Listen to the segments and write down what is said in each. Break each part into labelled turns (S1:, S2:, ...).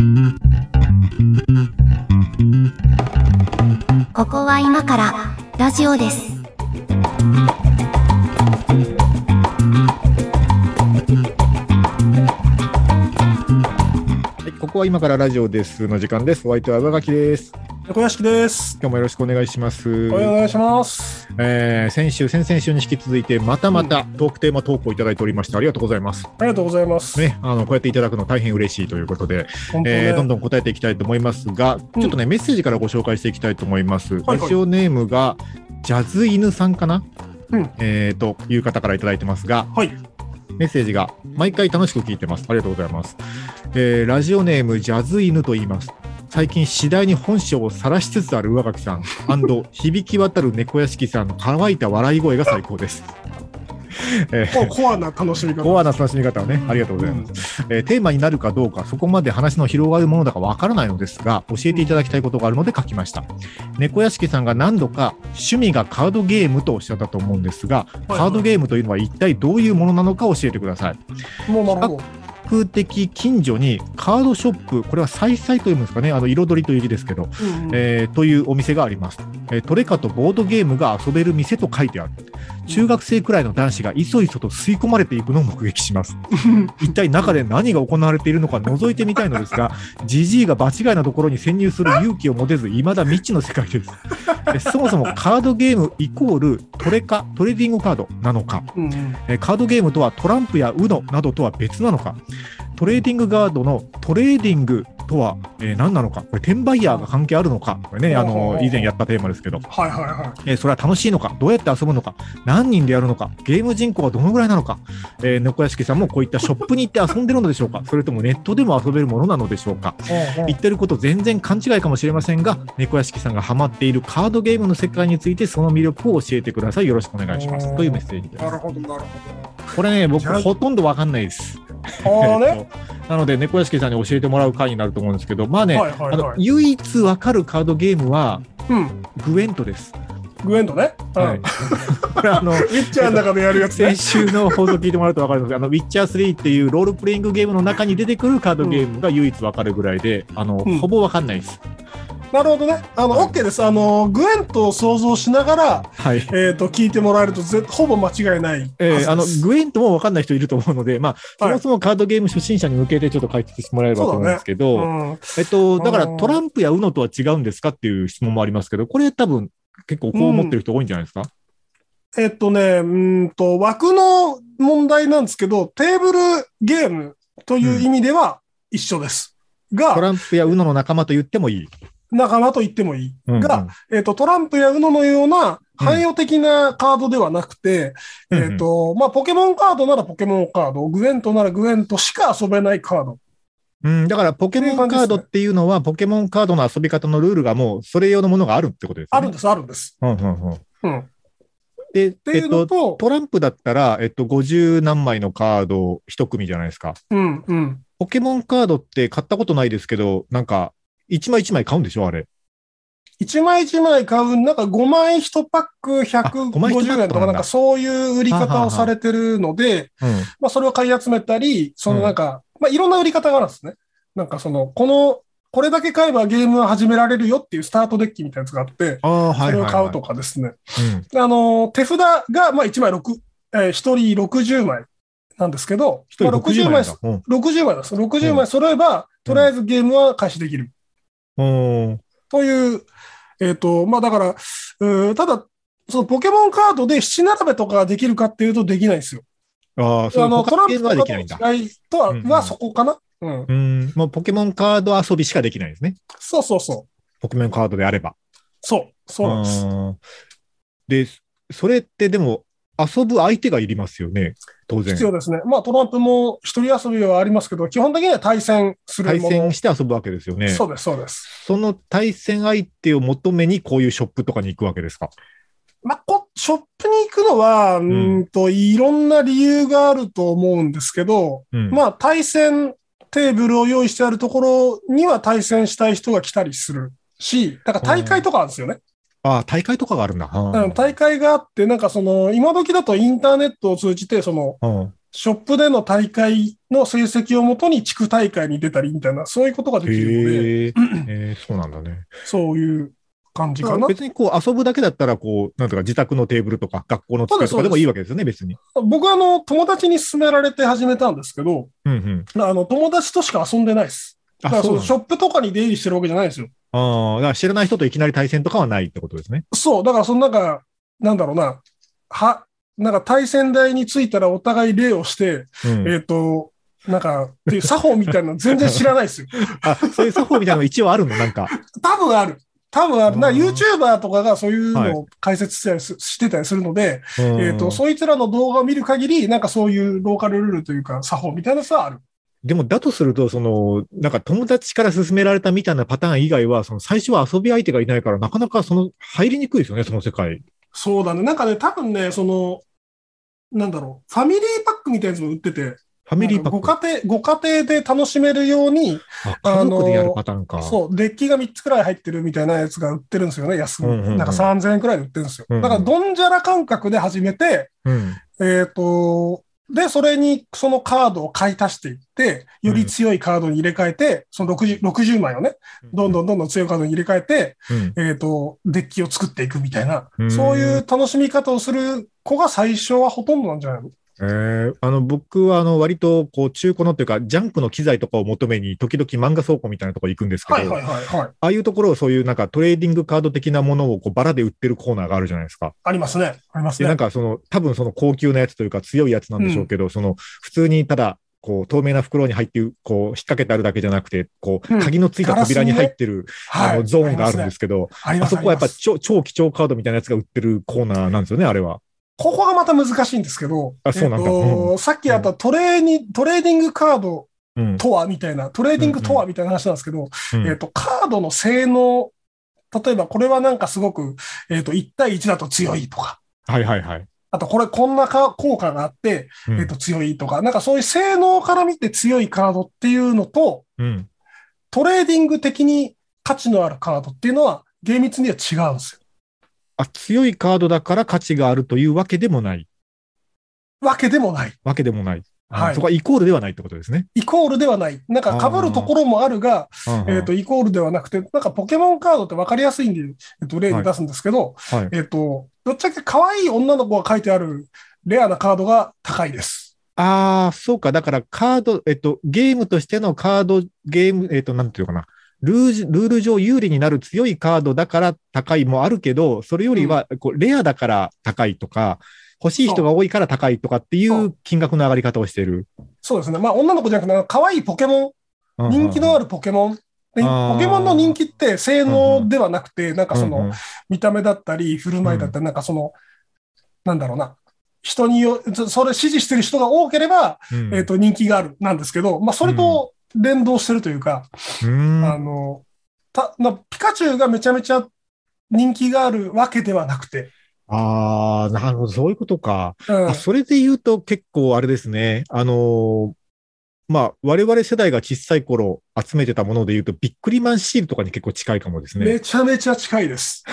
S1: ここは今からラジオです。
S2: はい、ここは今からラジオですの時間です。お相手は上垣です。
S3: 小屋敷です。
S2: 今日もよろしくお願いします。
S3: お願いします。
S2: えー先週、先々週に引き続いて、またまたトークテーマ投稿いただいておりまして、ありがとうございます。
S3: ありがとうございます。
S2: ね、あの、こうやっていただくの大変嬉しいということで、
S3: ね、
S2: えーどんどん答えていきたいと思いますが、ちょっとね、メッセージからご紹介していきたいと思います。
S3: はい
S2: ラジオネームが、ジャズ犬さんかな、
S3: うん
S2: えーという方からいただいてますが、
S3: はい。
S2: メッセージが、毎回楽しく聞いてます。ありがとうございます。えーラジオネーム、ジャズ犬と言います。最近次第に本性を晒しつつある上垣さん 響き渡る猫屋敷さんの乾いた笑い声が最高です。
S3: コアな楽しみ方。
S2: コアな楽しみ方をね、ありがとうございます。えーテーマになるかどうか、そこまで話の広がるものだかわからないのですが、教えていただきたいことがあるので書きました。猫屋敷さんが何度か趣味がカードゲームとおっしゃったと思うんですが、
S3: はい
S2: カードゲームというのは一体どういうものなのか教えてください。
S3: うん。もうなるほど。
S2: 比較的近所にカードショップ、これは彩々というんですかね、あの彩りという字ですけど、
S3: うんうん。
S2: えーというお店があります、えートレカとボードゲームが遊べる店と書いてある。中学生くらいの男子がいそいそと吸い込まれていくのを目撃します。一体中で何が行われているのか覗いてみたいのですが、ジジイが場違いなところに潜入する勇気を持てず、未だ未知の世界です。えそもそもカードゲームイコールトレカ、トレーディングカードなのか、
S3: うん
S2: カードゲームとはトランプや UNO などとは別なのか、トレーディングカードのトレーディングとは、えー何なのか、これ、転売ヤーが関係あるのか、これね、あの以前やったテーマですけど、
S3: はいはいは
S2: えーそれは楽しいのか、どうやって遊ぶのか、何人でやるのか、ゲーム人口はどのぐらいなのか、えー猫屋敷さんもこういったショップに行って遊んでるのでしょうか、それともネットでも遊べるものなのでしょうか。
S3: い。
S2: 言ってること全然勘違いかもしれませんが、猫屋敷さんがハマっているカードゲームの世界についてその魅力を教えてください。よろしくお願いします。というメッセージです
S3: な。るほどなる
S2: これね、僕ほとんどわかんないです。
S3: ほど。ああね。
S2: えっとなので、猫屋敷さんに教えてもらう回になると思うんですけど、まあね、
S3: はいはいはい
S2: あの唯一わかるカードゲームは
S3: うん。
S2: グエントです。
S3: グエンドね。うん。
S2: はい、これあの
S3: ウィッチャーの中でやるやつね
S2: 先。週の放送聞いてもらうと分かるんですけど、あのウィッチャー3っていうロールプレイングゲームの中に出てくるカードゲームが唯一わかるぐらいで、あの
S3: うん
S2: ほぼわかんないです。
S3: なるほどね。あの、
S2: はい
S3: OK です。あの、グエントを想像しながら、
S2: はい。
S3: えっと、聞いてもらえるとぜ、ほぼ間違いない
S2: え
S3: です。
S2: ーあのグエントも分かんない人いると思うので、まあ、そ
S3: はい
S2: もそもカードゲーム初心者に向けてちょっと解説してもらえればと思うんですけど、
S3: うん
S2: えっと、だから
S3: うん
S2: トランプや UNO とは違うんですかっていう質問もありますけど、これ多分結構こう思ってる人多いんじゃないですか、
S3: えっとね、うーんと、枠の問題なんですけど、テーブルゲームという意味では一緒です。
S2: ト
S3: が、
S2: ランプや UNO の仲間と言ってもいい。
S3: 仲間と言ってもいい。
S2: うんうん
S3: が、えっと、トランプや UNO のような汎用的なカードではなくて、
S2: うん
S3: えっと、まあ、ポケモンカードならポケモンカード、グエントならグエントしか遊べないカード。
S2: うん、だからポケモンカードっていうのは、ポケモンカードの遊び方のルールがもうそれ用のものがあるってことですよね。
S3: あるんです、あるんです。
S2: うんうんうん
S3: うん。っ
S2: で、
S3: ていう
S2: えっと、
S3: のと、
S2: トランプだったら、えっと、50何枚のカード一組じゃないですか。
S3: うん、うん。
S2: ポケモンカードって買ったことないですけど、なんか、1枚1枚買うんでしょあれ。
S3: 一枚一枚買う、なんか5枚1パック
S2: 5枚1パック
S3: 150円とか、なんかそういう売り方をされてるので、
S2: うん。
S3: まあそれを買い集めたり、そのなんか、まあいろんな売り方があるんですね。なんかその、この、これだけ買えばゲームは始められるよっていうスタートデッキみたいなやつがあって。それを買うとかですね。
S2: うん。
S3: あの、手札が、まあ1枚6、えー、1人60枚なんですけど、
S2: 一人
S3: まあ
S2: 60枚だ。うん。
S3: 60枚です。60枚揃えば、とりあえずゲームは開始できる。
S2: うん。
S3: という、えっ、と、まあだから、うーただ、そのポケモンカードで七並べとかができるかっていうとできないんですよ。
S2: ああ、そう
S3: トランプとか
S2: できないんだ。
S3: の違いとは、
S2: うんうん
S3: はそこかな。うん。
S2: うん。もうポケモンカード遊びしかできないですね。
S3: そうそうそう。
S2: ポケモンカードであれば。
S3: そう。そうなんです。
S2: うんで、それってでも、遊ぶ相手がいりますよね、当然
S3: 必。要ですね。まあトランプも一人遊びはありますけど、基本的には対戦する
S2: 対
S3: もの。
S2: 戦して遊ぶわけですよね。
S3: そうです、そうです。
S2: その対戦相手を求めにこういうショップとかに行くわけですか？
S3: まあ、こショップに行くのは、うーんと、いろんな理由があると思うんですけど、
S2: うん。
S3: まあ、対戦テーブルを用意してあるところには対戦したい人が来たりするし、だから大会とかあるんですよね。
S2: ああ、大会とかがあるんだ。
S3: うん、大会があって、なんかその、今時だとインターネットを通じて、その、
S2: うん
S3: ショップでの大会の成績をもとに地区大会に出たりみたいな、そういうことができるので、
S2: へえ、えーそうなんだね。
S3: そういう感じかな。
S2: 別にこう遊ぶだけだったら、こう、なんとか自宅のテーブルとか学校の机とかでもいいわけですよね、別に。
S3: 僕はあの、友達に勧められて始めたんですけど、
S2: うんうん。
S3: あの、友達としか遊んでないです。だ
S2: あ、
S3: からそのショップとかに出入りしてるわけじゃないですよ。
S2: ああ、だから知らない人といきなり対戦とかはないってことですね。
S3: そう、だからそのなんか、なんだろうな、は、なんか対戦台についたらお互い礼をして、
S2: うん
S3: えっ、と、なんか、っていう作法みたいなの全然知らないですよ。
S2: あ、そういう作法みたいなの一応あるの？なんか。
S3: 多分ある。多分ある。な
S2: うん
S3: YouTuber とかがそういう
S2: はい
S3: のを解説したりすしてたりするので、
S2: え
S3: えっ、と、そいつらの動画を見る限り、なんかそういうローカルルールというか、作法みたいなやつはある。
S2: でも、だとすると、その、なんか友達から勧められたみたいなパターン以外は、その最初は遊び相手がいないから、なかなかその、入りにくいですよね、その世界。
S3: そうだね。なんかね、多分ね、その、なんだろう、ファミリーパックみたいなやつも売ってて、
S2: ファミリーパッ
S3: ご
S2: ク。
S3: 家庭、ご家庭で楽しめるように、
S2: あ家族でやるパターンか。
S3: そう、デッキが3つくらい入ってるみたいなやつが売ってるんですよね、安く。
S2: うんうんうん
S3: なんか3000円くらいで売ってるんですよ。
S2: うんうん
S3: だから、ドンジャラ感覚で始めて、
S2: うん。
S3: えっ、と、で、それにそのカードを買い足していって、より強いカードに入れ替えて、その 60, 60枚をね、どんどんどんどん強いカードに入れ替えて、
S2: うん。
S3: えっ、と、デッキを作っていくみたいな。
S2: う、ん。
S3: そういう楽しみ方をする子が最初はほとんどなんじゃないの？
S2: えーあの、僕は、あの、割と、こう、中古のっていうか、ジャンクの機材とかを求めに、時々漫画倉庫みたいなところ行くんですけど、
S3: はいはいはいはい。
S2: ああいうところをそういうなんかトレーディングカード的なものをこうバラで売ってるコーナーがあるじゃないですか。
S3: ありますね。あります
S2: で、なん
S3: ね。
S2: かその、多分その高級なやつというか強いやつなんでしょうけど、その、普通にただ、こう、透明な袋に入って、こう、引っ掛けてあるだけじゃなくて、こう、
S3: うん
S2: 鍵のついた扉に入ってる、あの、ゾーンがあるんですけど、
S3: あ
S2: あそこはやっぱ超超貴重カードみたいなやつが売ってるコーナーなんですよね、あれは。
S3: ここがまた難しいんですけど、
S2: あそうなんだ
S3: えっとさっきあったトレーに、トレーディングカード
S2: うん。
S3: とはみたいな、トレーディングとはみたいな話なんですけど、
S2: うん
S3: えっと、カードの性能、例えばこれはなんかすごく、えっと、1対1だと強いとか、
S2: はいはいはい。
S3: あとこれこんなか効果があって、
S2: うん
S3: えっと、強いとか、なんかそういう性能から見て強いカードっていうのと、
S2: うん。
S3: トレーディング的に価値のあるカードっていうのは厳密には違うんですよ。
S2: あ、強いカードだから価値があるというわけでもない。
S3: わけでもない。
S2: わけでもない。あ
S3: はい
S2: そこはイコールではないってことですね。
S3: イコールではない。なんか被るところもあるが、
S2: え
S3: えっ、と、イコールではなくて、なんかポケモンカードって分かりやすいんで、えっと、例に出すんですけど、
S2: はい。
S3: えっと、ぶっちゃけ可愛い女の子が書いてあるレアなカードが高いです。
S2: ああ、そうか。だからカード、えっと、ゲームとしてのカードゲーム、えっと、なんていうのかな。ルージルール上有利になる強いカードだから高いもあるけど、それよりは、こう、レアだから高いとか、欲しい人が多いから高いとかってい
S3: そう。う
S2: 金額の上がり方をしてる。
S3: そうですね。まあ、女の子じゃなくて、可愛いポケモン、人気のあ
S2: る
S3: るポケモン。ポケモンの人気って性能ではなくて、なんかその見た目だったり、振る舞いだったり、なんかその、なんだろうな。人によ、そそれ支持してる人が多ければ、
S2: うん。
S3: えっ、と、人気があるなんですけど、まあ、それと連動してるというか、
S2: う
S3: あの、た、な、ピカチュウがめちゃめちゃ人気があるわけではなくて、
S2: ああ、なるほど、そういうことか。
S3: うん
S2: あ、それで言うと結構あれですね。あのーまあ、我々世代が小さい頃集めてたもので言うと、ビックリマンシールとかに結構近いかもですね。
S3: めちゃめちゃ近いです。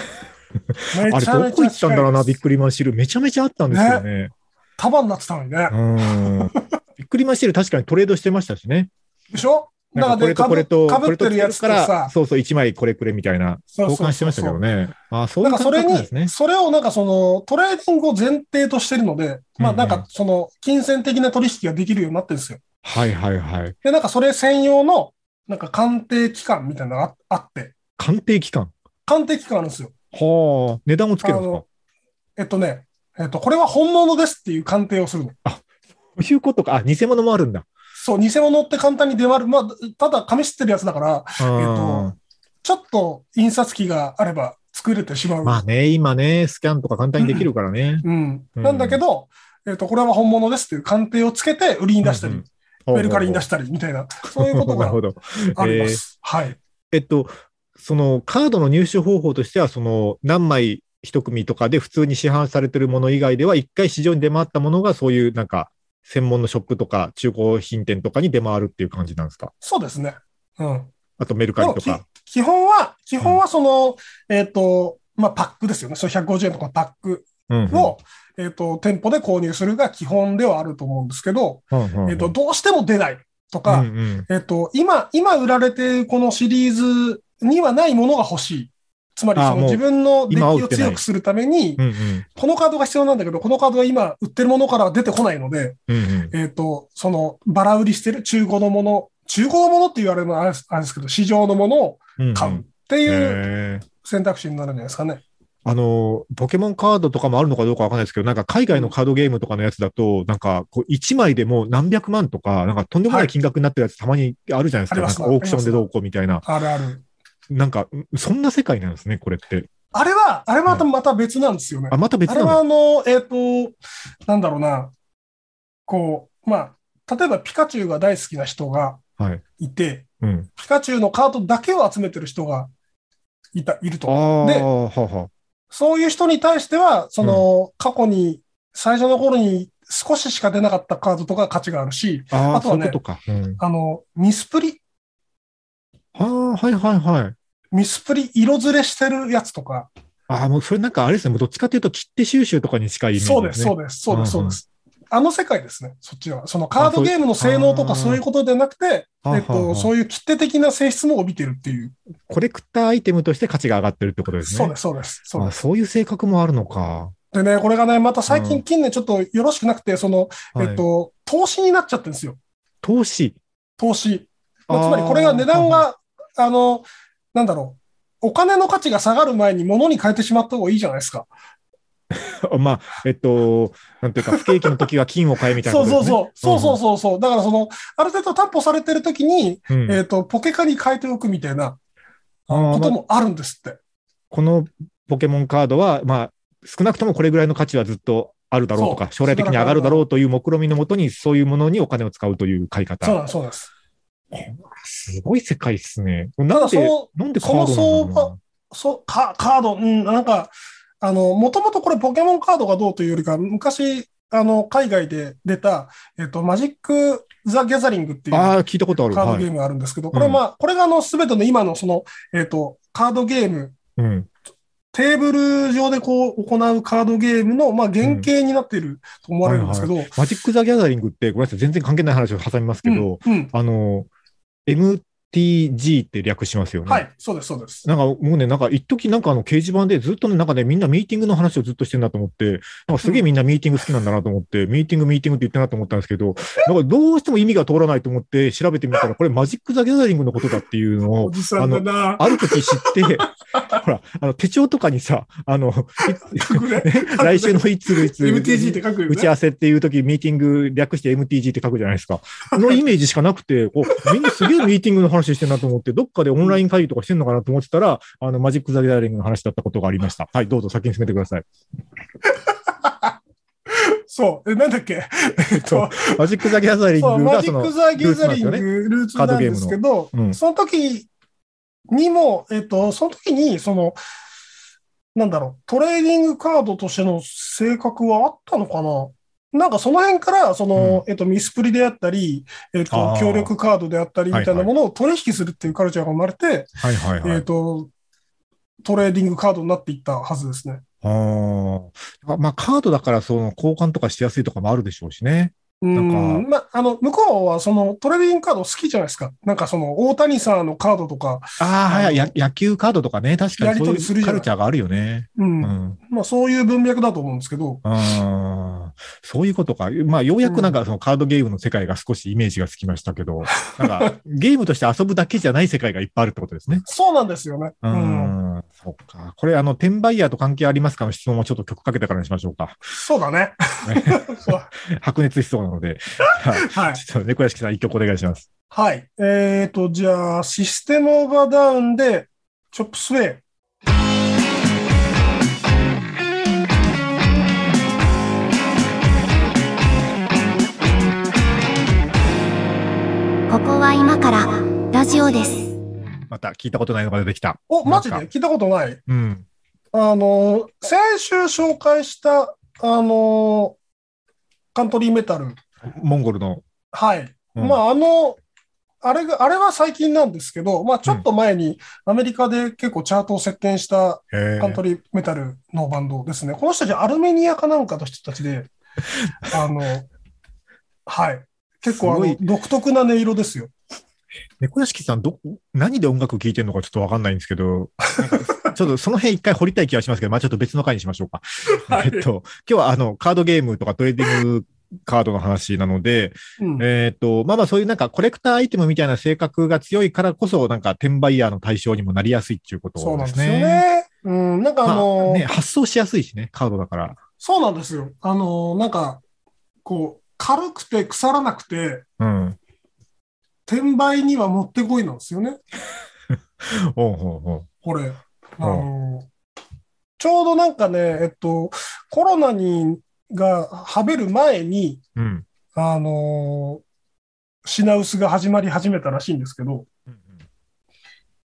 S3: め
S2: あれ、どこ行ったんだろうな、ビッ
S3: ク
S2: クリマンシール。めちゃめちゃあったんですよね。
S3: 束になってたのにね
S2: う。ん。ビックリマンシール確かにトレードしてましたしね。
S3: でしょ？
S2: なんかこれとこれと、
S3: かぶってるやつと
S2: から、
S3: さ、
S2: そうそう、1枚これくれみたいな、交換してましたけどね。あそういう
S3: なかそれに
S2: 覚なんですね、。
S3: それをなんかそのトレーディングを前提としてるので、まあなんかその金銭的な取引ができるようになってるんですよ。
S2: はいはいはい。
S3: で、なんかそれ専用のなんか鑑定機関みたいなのがああって、
S2: 鑑定機関。
S3: 鑑定機関あるんですよ。
S2: はあ、値段をつけるんですか？
S3: えっとね、えっと、これは本物ですっていう鑑定をするの。
S2: そういうことか。あ、偽物もあるんだ。
S3: そう、偽物って簡単に出回る。まあ、ただ紙刷ってるやつだから、
S2: えっ
S3: とちょっと印刷機があれば作れてしまう。
S2: まあね、今ね、スキャンとか簡単にできるからね。
S3: うん。
S2: うん
S3: なんだけど、えっと、これは本物ですっていう鑑定をつけて売りに出したり、
S2: うんうん
S3: メルカリに出したりみたいな、そういうことが
S2: なるほど。
S3: あります。はい。
S2: えっと、そのカードの入手方法としては、その何枚一組とかで普通に市販されてるもの以外では、一回市場に出回ったものが、そういうなんか、専門のショップとか中古品店とかに出回るっていう感じなんですか？
S3: そうですね。うん。
S2: あとメルカリとか？
S3: 基本は、基本はその、えっと、まあ、パックですよね。そう150円とかパック
S2: うんうん
S3: を、えっ、と、店舗で購入するが基本ではあると思うんですけど、えっ、と、どうしても出ないとか、
S2: うんうん
S3: えっ、と、今、今売られているこのシリーズにはないものが欲しい。つまり、その自分のデッキを強くするために
S2: う、んうん
S3: このカードが必要なんだけど、このカードは今売ってるものからは出てこないので、
S2: うんうん
S3: えっ、と、その、バラ売りしてる中古のもの、中古のものって言われるのはあれですけど、市場のものを買うっていう選択肢になるんじゃないですかね。
S2: あの、ポケモンカードとかもあるのかどうかわかんないですけど、なんか海外のカードゲームとかのやつだと、なんかこう1枚でもう何百万とか、なんかとんでもない金額になってるやつたまにあるじゃないですか。
S3: あります
S2: かオークションでどうこうみたいな。
S3: あるある。
S2: なんか、そんな世界なんですね、これって。
S3: あれは、あれはまたまた別なんですよね。
S2: あ、また別
S3: あれはあの、えっ、と、なんだろうな、こう、まあ、例えばピカチュウが大好きな人が
S2: はい。
S3: いて、
S2: うん。
S3: ピカチュウのカードだけを集めてる人がいた、いる
S2: あ
S3: と。
S2: あ、
S3: で
S2: はあは
S3: そういう人に対しては、その、過去に、最初の頃に少ししか出なかったカードとか価値があるし、
S2: あ。
S3: とはね
S2: そういうことか。うん。
S3: あの、ミスプリ、
S2: ああ、はいはいはい。
S3: ミスプリ色ずれしてるやつとか、
S2: ああ、もうそれなんかあれですね。どっちかというと切手収集とかに近いイメージ
S3: そうです、そう
S2: ね。
S3: です、そうです、そうです。あの世界ですね、そっちは。そのカードゲームの性能とか
S2: あそう
S3: いうことでなくて、えっと、そういう切手的な性質も帯びてるっていう。
S2: コレクターアイテムとして価値が上がってるってことですね。
S3: そうです、そうです。そうです
S2: あそういう性格もあるのか。
S3: でね、これがね、また最
S2: うん
S3: 近近年ちょっとよろしくなくて、その、
S2: はい
S3: えっと、投資になっちゃってるんですよ。
S2: 投資。
S3: 投資。まあつまりこれが値段が、あの、なんだろう。お金の価値が下がる前に物に変えてしまった方がいいじゃないですか。
S2: まあ、えっと、なんていうか、不景気の時は金を買えみたいなね。
S3: そうそう。そうそうそうそう。だからその、ある程度担保されてる時に、
S2: うん。うん
S3: えっと、ポケカに変えておくみたいなこと
S2: まあ
S3: もあるんですって。
S2: このポケモンカードは、まあ、少なくともこれぐらいの価値はずっとあるだろうとか、将来的に上がるだろうという目論みのもとに、そういうものにお金を使うという買い方。
S3: そうです、す。
S2: すごい世界ですね。
S3: た
S2: なんで、なんでカードなんだろうな
S3: その相場そう、カカード、うん、なんか、あの、もともとこれポケモンカードがどうというよりか、昔、あの、海外で出た、えっと、マジック・ザ・ギャザリングっていう
S2: ああ、聞いたことある。はい。
S3: カードゲームがあるんですけど、これまあ、これがあの、すべての今のその、えっと、カードゲーム、
S2: うん。
S3: テーブル上でこう、行うカードゲームの、まあ、原型になっていると思われるんですけど、
S2: マジック・ザ・ギャザリングって、ごめんなさい、全然関係ない話を挟みますけど、
S3: うんうん
S2: あの、M MTG って略しますよね。
S3: はい、そうです、そうです。
S2: なんかもうね、なんか一時なんかあの掲示板でずっとね、なんかね、みんなミーティングの話をずっとしてんだと思って、なんかすげえみんなミーティング好きなんだなと思って、ミーティングミーティングって言ってんなと思ったんですけど、なんかどうしても意味が通らないと思って調べてみたら、これマジック・ザ・ギャザリングのことだっていうのを、
S3: おじさんだな。
S2: ある時知って、ほら、あの手帳とかにさ、あの、来週のいついつ、
S3: MTG って書くよね。
S2: 打ち合わせっていう時、ミーティング略して MTG って書くじゃないですか。このイメージしかなくて、みんなすげえミーティングの話してんなと思って、どっかでオンライン会議とかしてんのかなと思ってたら、あの、マジック・ザ・ギャザリングの話だったことがありました。はい、どうぞ先に進めてください。
S3: そう。え、なんだっけ？えっと、
S2: マジック・ザ・ギャザリング
S3: マジック・、ザ・ギャザリング
S2: ルーツなんです
S3: ルーツなんですけど、
S2: うん
S3: その時にも、えっと、その時に、その、なんだろう、トレーディングカードとしての性格はあったのかな？なんかその辺から、その、えっと、ミスプリであったり、えっと強力カードであったりみたいなものを取引するっていうカルチャーが生まれて、
S2: はいはいはい。
S3: えっと、トレーディングカードになっていったはずですね。
S2: あーまあ、カードだから、その、交換とかしやすいとかもあるでしょうしね。
S3: う
S2: なん
S3: ん。まあ、あの、向こうはそのトレーディングカード好きじゃないですか。なんかその、大谷さんのカードとか、
S2: ああ、はい野球カードとかね、確かに
S3: やり取りする
S2: いうカルチャーがあるよね。
S3: うん。
S2: うん。
S3: まあ、そういう文脈だと思うんですけど、
S2: ああ、そういうことか。まあ、ようやくなんかそのカードゲームの世界が少しイメージがつきましたけど、なんかゲームとして遊ぶだけじゃない世界がいっぱいあるってことですね。
S3: そうなんですよね。
S2: う
S3: うん。
S2: ん、そっか。これ、あの、転売ヤーと関係ありますかの質問をちょっと曲かけてからにしましょうか。
S3: そうだね。
S2: 白熱しそうなので。
S3: はい。
S2: ちょっと猫屋敷さん一曲お願いします。
S3: はい。えっ、と、じゃあ、システムオーバーダウンで、チョップスウェイ。
S1: ここは今からラジオです。
S2: また聞いたことないのが出てきた。
S3: お、マジで？聞いたことない。
S2: うん。
S3: あの、先週紹介した、あの、カントリーメタル。
S2: モンゴルの。
S3: はい。
S2: うん
S3: まあ、あの、あれが、あれは最近なんですけど、まあちょっと前にアメリカで結構チャートを席巻したカントリーメタルのバンドですね。この人たちアルメニアかなんかの人たちで、あの、はい。結構あの独特な音色ですよ。
S2: 猫屋敷さん、ど、何で音楽聴いてるのかちょっとわかんないんですけど、ちょっとその辺一回掘りたい気がしますけど、まあちょっと別の回にしましょうか。
S3: はい
S2: えっと、今日はあの、カードゲームとかトレーディングカードの話なので、
S3: うん
S2: えっと、まあまあそういうなんかコレクターアイテムみたいな性格が強いからこそ、なんか転売ヤーの対象にもなりやすいっていうこと
S3: そうなんですす
S2: でね。
S3: よね。うん、なんかあ
S2: ま
S3: の、
S2: あね、発送しやすいしね、カードだから。
S3: そうなんですよ。あの、なんか、こう、軽くて腐らなくて、
S2: うん。
S3: 転売にはもってこいなんですよね。
S2: おうほうほ
S3: これ。あの、ちょうどなんかね、えっと、コロナに、がはべる前に、
S2: う。うん。
S3: あの、品薄が始まり始めたらしいんですけど、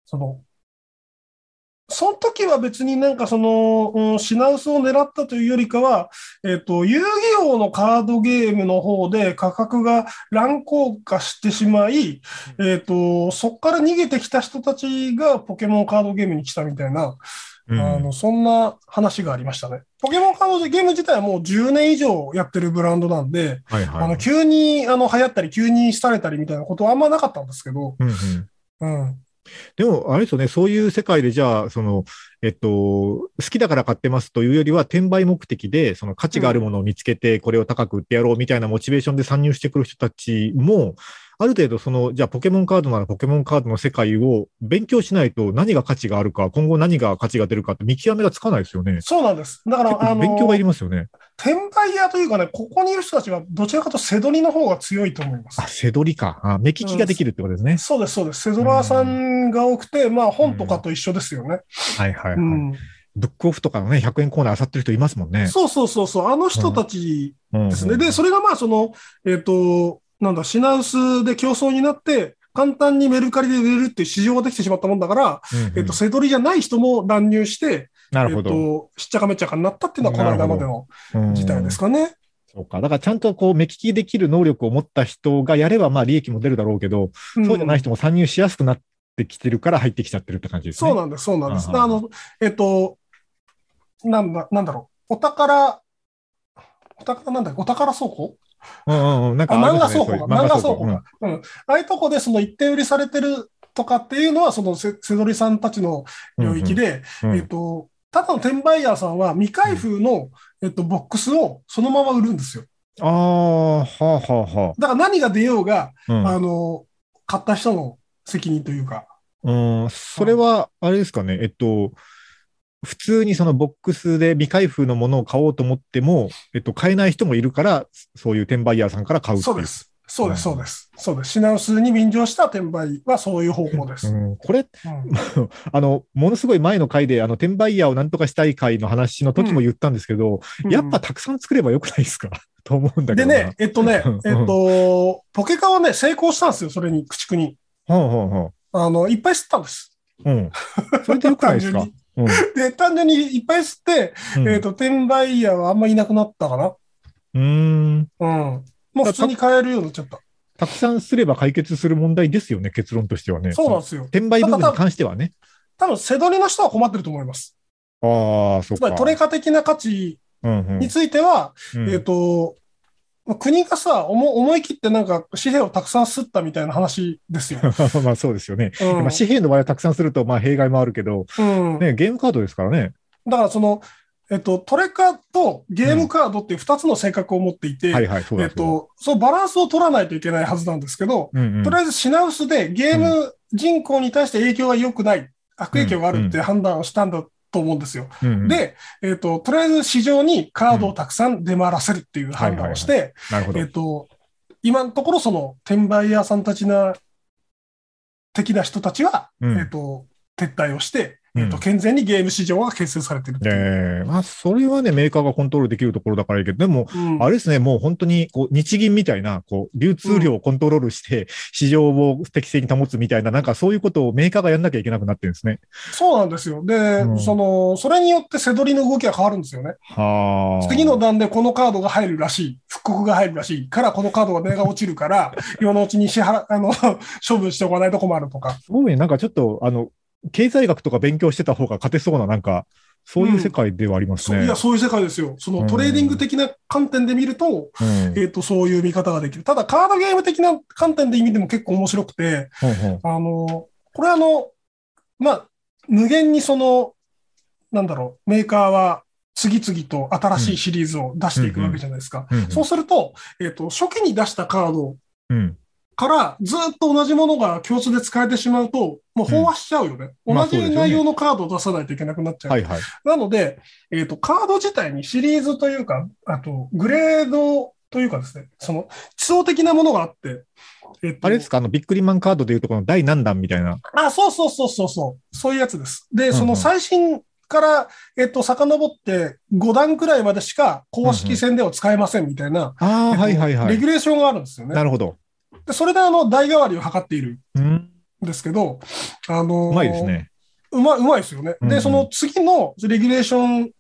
S3: その、その時は別になんかその、うん品薄を狙ったというよりかは、えっ、と、遊戯王のカードゲームの方で価格が乱高下してしまい、えっ、と、そこから逃げてきた人たちがポケモンカードゲームに来たみたいな、
S2: うん
S3: あの、そんな話がありましたね。ポケモンカードゲーム自体はもう10年以上やってるブランドなんで、
S2: はいはい。
S3: あの、急にあの流行ったり、急に廃れたりみたいなことはあんまなかったんですけど、
S2: うんうん
S3: うん。
S2: でも、あれですよね、そういう世界でじゃあ、その、えっと、好きだから買ってますというよりは、転売目的で、その価値があるものを見つけて、これを高く売ってやろうみたいなモチベーションで参入してくる人たちも、ある程度、その、じゃあ、ポケモンカードならポケモンカードの世界を勉強しないと何が価値があるか、今後何が価値が出るかって見極めがつかないですよね。
S3: そうなんです。だか
S2: 結
S3: ら、あの、
S2: 構勉強がいりますよね。
S3: 転売屋というかね、ここにいる人たちはどちらかとセドリの方が強いと思います
S2: あ、。背取りか。あ、目利きができるってことですね。
S3: そうです、そうです。セドラーさんが多くて、まあ本とかと一緒ですよね。
S2: はいはいはい。
S3: うん。
S2: ブックオフとかのね、100円コーナー漁ってる人いますもんね。
S3: そうそうそうそう、あの人たち
S2: うん
S3: ですね。で、それがまあその、えっ、と、なんだ、品薄で競争になって、簡単にメルカリで売れるっていう市場ができてしまったもんだから、
S2: うんうん
S3: えっと、セドリじゃない人も乱入して、
S2: なるほど。
S3: えっと、しっちゃかめっちゃかになったっていうのはこの間までの
S2: うん
S3: 事態ですかね。
S2: そうか。だからちゃんとこう、目利きできる能力を持った人がやれば、まあ利益も出るだろうけど、そうじゃない人も参入しやすくなってきてるから入ってきちゃってるって感じですね。
S3: そうなんです、そうなんです。
S2: うん
S3: あの、えっと、なんだ、なんだろう。お宝、お宝なんだお宝倉庫？
S2: うんうんうん。なんかね
S3: 漫画倉庫か
S2: そういう
S3: 漫画倉庫かうん。ああいうとこでその一点売りされてるとかっていうのは、そのせせどりさんたちの領域で、
S2: うんうん
S3: えっと、ただの転売ヤーさんは未開封の、えっと、ボックスをそのまま売るんですよ。
S2: ああ、はあはあは
S3: だから何が出ようが、
S2: あ。うん
S3: あの、買った人の責任というか。
S2: うん、それは、あれですかね、えっと、普通にそのボックスで未開封のものを買おうと思っても、えっと、買えない人もいるから、そういう転売ヤーさんから買う
S3: そうです。そうです、そうです。そうです。品薄に便乗した転売はそういう方向です。
S2: うん、これ、
S3: うん
S2: あの、ものすごい前の回で、あの、転売ヤーをなんとかしたい回の話の時も言ったんですけど、やっぱたくさん作ればよくないですか？と思うんだけどな。
S3: でね、えっとね
S2: うん、
S3: えっと、ポケカはね、成功したんですよ、それに、駆逐に。
S2: ほうほうほ
S3: あの、いっぱい吸ったんです。
S2: う。うん。それでよくないですか？
S3: 単
S2: うん。
S3: で、単純にいっぱい吸って、
S2: うん
S3: えっと、転売ヤーはあんまいなくなったかな。
S2: うーん。
S3: うん。もう普通に買えるようになっちゃった。
S2: たくさんすれば解決する問題ですよね、結論としてはね。
S3: そうなんですよ。
S2: 転売部分に関してはね。
S3: 多分、セドリの人は困ってると思います。
S2: ああ、そうか。
S3: つまり、トレカ的な価値
S2: うんうん
S3: については、
S2: うん
S3: えっと、まあ国がさ、思思い切ってなんか紙幣をたくさん吸ったみたいな話ですよ。
S2: まあそうですよね。
S3: うん
S2: まあ紙幣の場合はたくさんすると、まあ弊害もあるけど、
S3: うん
S2: ね、ゲームカードですからね。
S3: だからその、えっと、トレカとゲームカードっていう二つの性格を持っていて、えっと、そのバランスを取らないといけないはずなんですけど。
S2: うんうん
S3: とりあえず品薄でゲーム人口に対して影響が良くない、悪影響があるって判断をしたんだと思うんですよ。
S2: うんうん
S3: で、えっと、とりあえず市場にカードをたくさん出回らせるっていう判断をして、えっ。と、今のところその転売屋さんたちな、的な人たちは、
S2: うん
S3: えっと、撤退をして、えっと、健全にゲーム市場が形成されてるって。
S2: ええまあ、それはね、メーカーがコントロールできるところだからいいけど、でも、
S3: うん
S2: あれですね、もう本当に、こう、日銀みたいな、こう、流通量をコントロールして、市場を適正に保つみたいな、なんかそういうことをメーカーがやんなきゃいけなくなってるんですね。
S3: そうなんですよ。で、
S2: うん
S3: その、それによってせどりの動きが変わるんですよね。
S2: はあ。
S3: 次の段でこのカードが入るらしい。復刻が入るらしい。からこのカードが値が落ちるから、今のうちに支払、あの、処分しておかないと困るとか。
S2: すごいね、なんかちょっと、あの、経済学とか勉強してた方が勝てそうな、なんか、そういう世界ではありますね。
S3: そういや、そういう世界ですよ。そのトレーディング的な観点で見ると、
S2: うん
S3: えっ、と、そういう見方ができる。ただ、カードゲーム的な観点で見ても結構面白くて、
S2: ほうほう
S3: あの、これあの、まあ、無限にその、なんだろう、メーカーは次々と新しいシリーズを出していくわけじゃないですか。そうすると、えっ、と、初期に出したカード
S2: うん。
S3: からずっと同じものが共通で使えてしまうと、もう飽和しちゃうよね。
S2: うんまあ
S3: 同じ内容のカードを出さないといけなくなっちゃう。
S2: はいはい。
S3: なので、えっ、と、カード自体にシリーズというか、あと、グレードというかですね、その、基礎的なものがあって、えっ、と、
S2: あれですか？あの、ビックリマンカードでいうとこの第何弾みたいな。
S3: あ、そうそうそうそうそう。そういうやつです。で、
S2: うん
S3: その最新から、えっと、遡って5段くらいまでしか公式戦では使えませんみたいな、
S2: ああ、
S3: えっと
S2: はいはいはい。
S3: レギュレーションがあるんですよね。
S2: なるほど。
S3: でそれであの、代替わりを図っている
S2: うん。
S3: んですけど、あのー
S2: うまいです。ね。
S3: うまい、うまいですよね。で、
S2: うんうん
S3: その次のレギュレーション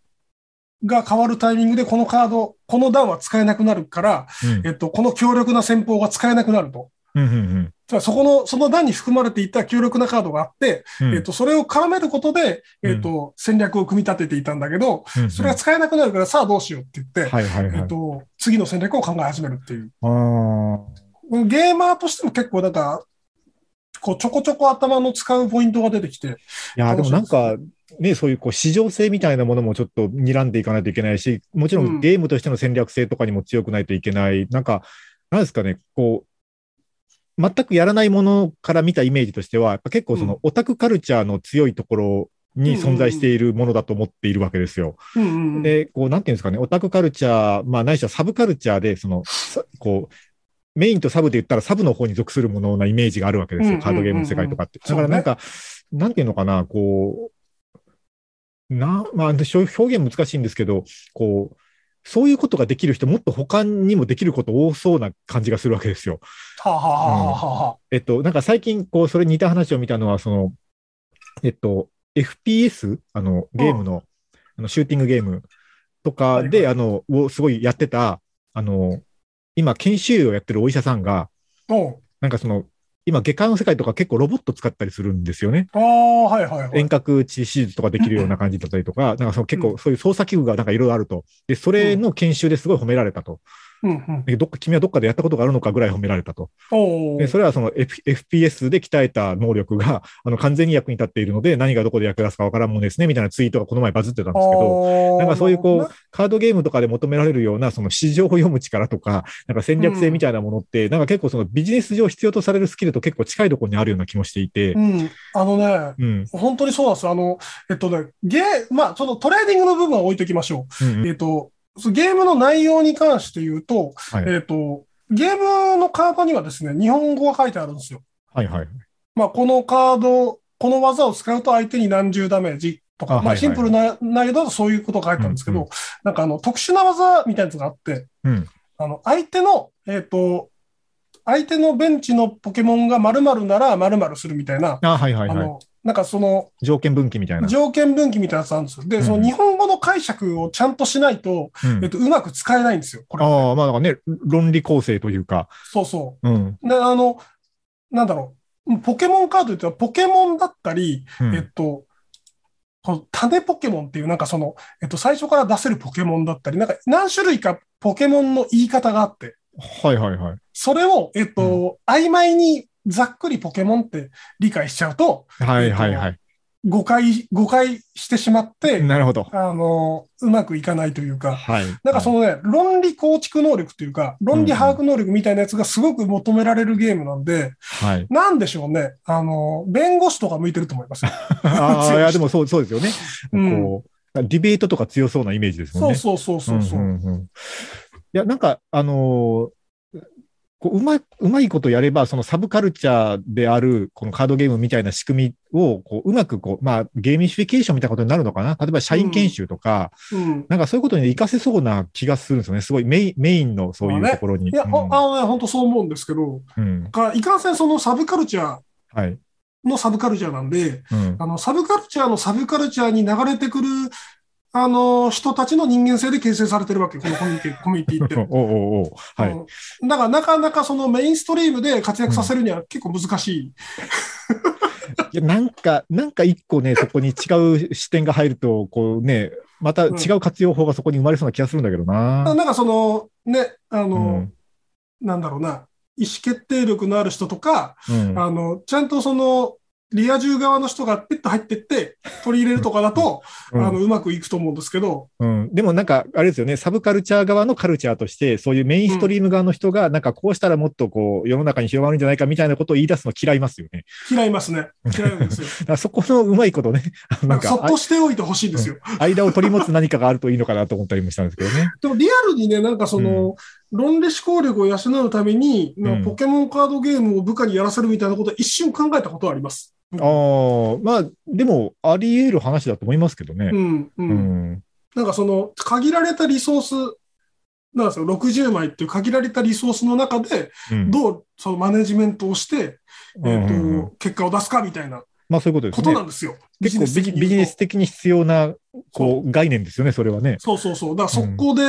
S3: が変わるタイミングで、このカード、この段は使えなくなるから、
S2: うん
S3: えっと、この強力な戦法が使えなくなると。
S2: うんうん
S3: つまりそこの、その段に含まれていた強力なカードがあって、
S2: うん。
S3: えっと、それを絡めることで、えっと、戦略を組み立てていたんだけど、
S2: うんうん
S3: それが使えなくなるから、さあどうしようって言って、
S2: はいはいはい。
S3: えっと、次の戦略を考え始めるっていう。ゲーマーとしても結構、なんか、こう、ちょこちょこ頭の使うポイントが出てきて、
S2: いや、でもなんか、ね、そういうこう市場性みたいなものもちょっと睨んでいかないといけないし、もちろ
S3: うん
S2: んゲームとしての戦略性とかにも強くないといけない。なんか、なんですかね、こう、全くやらないものから見たイメージとしては、結構そうの
S3: ん
S2: オタクカルチャーの強いところに存在しているものだと思っているわけですよ。
S3: うんうんうん
S2: で、こう、なんていうんですかね、オタクカルチャー、まあ、ないしはサブカルチャーで、その、さ こう、メインとサブで言ったらサブの方に属するものなイメージがあるわけですよ。
S3: うんうんうんうん
S2: カードゲームの世界とかって。だからなんか、なんていうのかな、こう、な、まあ、表現難しいんですけど、こう、そういうことができる人、もっと他にもできること多そうな感じがするわけですよ。
S3: はあ、はあはあ
S2: えっと、なんか最近、こう、それに似た話を見たのは、その、えっと、FPS? あの、ゲームの、あのシューティングゲームとかで、
S3: はいは
S2: あの、をすごいやってた、あの、今、研修医をやってるお医者さんが、なんかその、今、外科の世界とか結構ロボット使ったりするんですよね。
S3: ああ、はいはいはい。
S2: 遠隔手術とかできるような感じだったりとか、なんかその結構そういう操作器具がなんかいろいろあると。で、それの研修ですごい褒められたと。
S3: うんうん。
S2: でどっか、君はどっかでやったことがあるのかぐらい褒められたと。で、それはその F- FPS で鍛えた能力が、あの、完全に役に立っているので、何がどこで役立つかわからんもんですね、みたいなツイートがこの前バズってたんですけど、なんかそういうこう、カードゲームとかで求められるような、その市場を読む力とか、なんか戦略性みたいなものって、なんか結構そのビジネス上必要とされるスキルと結構近いところにあるような気もしていて
S3: うん。あのね、
S2: うん。
S3: 本当にそうなんです。あの、えっとね、ゲー、まあ、そのトレーディングの部分は置いときましょう。
S2: うんうん
S3: えっと、ゲームの内容に関して言うと、
S2: はい
S3: えっと、ゲームのカードにはですね、日本語が書いてあるんですよ。
S2: はいはい。
S3: まあ、このカード、この技を使うと相手に何十ダメージとか、まあ、
S2: あはいはい
S3: シンプルな内容だとそういうことが書いてあるんですけど、
S2: うんう
S3: なんかあの、特殊な技みたいなやつがあって、
S2: うん。
S3: あの、相手の、えっと、相手のベンチのポケモンが〇〇なら〇〇するみたいな、
S2: あ、はいはいはい。
S3: あの、なんかその、
S2: 条件分岐みたいな。
S3: 条件分岐みたいなやつあるんですよ。で、
S2: うん
S3: その日本語の解釈をちゃんとしないと、
S2: うん
S3: えっと、うまく使えないんですよ。これ。
S2: ああ、まあなんかね、論理構成というか、
S3: そうそ
S2: うん。
S3: う。で、あの、なんだろう。ポケモンカードって言ったら、ポケモンだったり、
S2: うん
S3: えっと、この種ポケモンっていう、なんかその、えっと、最初から出せるポケモンだったり、なんか何種類かポケモンの言い方があって、
S2: はいはいはい。
S3: それを、えっと、曖昧にざっくりポケモンって理解しちゃうと、
S2: はいはいはい。
S3: 誤解、誤解してしまって、
S2: なるほど。
S3: あの、うまくいかないというか、
S2: はい。
S3: なんかそのね、論理構築能力というか、論理把握能力みたいなやつがすごく求められるゲームなんで、
S2: はい。
S3: なんでしょうね。あの、弁護士とか向いてると思いますよ。
S2: ああ、いや、でもそう、そうですよね。
S3: うん
S2: こう、ディベートとか強そうなイメージですもんね。
S3: そうそうそうそうそう。
S2: んんんいや、なんか、あのーこううまい、うまいことやれば、そのサブカルチャーである、このカードゲームみたいな仕組みを、こう、うまくこう、まあ、ゲーミフィケーションみたいなことになるのかな？例えば、社員研修とか、
S3: うん。
S2: なんかそういうことに活かせそうな気がするんですよね。すごいメイン、メインのそういうところに。
S3: いや、
S2: うん
S3: ほあのね、本当そう思うんですけど、
S2: うん。
S3: かいかんせんそのサブカルチャー
S2: はい。
S3: のサブカルチャーなんで、
S2: うん。
S3: あの、サブカルチャーのサブカルチャーに流れてくる、あの、人たちの人間性で形成されてるわけ、このコミュニティ、コミュニティって。
S2: おうおうおうはい。
S3: うんだから、なかなかそのメインストリームで活躍させるには結構難しい。
S2: いやなんか、なんか一個ね、そこに違う視点が入ると、こうね、また違う活用法がそこに生まれそうな気がするんだけどな。
S3: なんかその、ね、あの、
S2: うん
S3: なんだろうな、意思決定力のある人とか、
S2: うん。
S3: あの、ちゃんとその、リア充側の人がピッと入ってって取り入れるとかだと、
S2: うん
S3: あの、うまくいくと思うんですけど、
S2: うん、でもなんか、あれですよね、サブカルチャー側のカルチャーとして、そういうメインストリーム側の人が、なんかこうしたらもっとこう、世の中に広まるんじゃないかみたいなことを言い出すの嫌いますよね。
S3: 嫌いますね。嫌いなんですよ。
S2: そこのうまいことね、
S3: な
S2: なんんか、
S3: かそっとしておいてほしいんですよ。
S2: あ間を取り持つ何かがあるといいのかなと思ったりもしたんですけどね。
S3: でもリアルにね、なんかその、論理思考力を養うために、
S2: うん
S3: ポケモンカードゲームを部下にやらせるみたいなことは一瞬考えたことはあります。
S2: ああ、まあ、でも、あり得る話だと思いますけどね
S3: う。ん、う。
S2: うんん。
S3: なんかその、限られたリソース、なんですよ、60枚っていう限られたリソースの中で、
S2: うん
S3: どうそのマネジメントをして、
S2: うん
S3: えっと
S2: うんうん
S3: 結果を出すかみたいな
S2: まあそういうことですね
S3: ことな。んですよ。
S2: 結構ビジネス的に必要な、こう、概念ですよね、それはね。
S3: そうそうそう。だから速攻で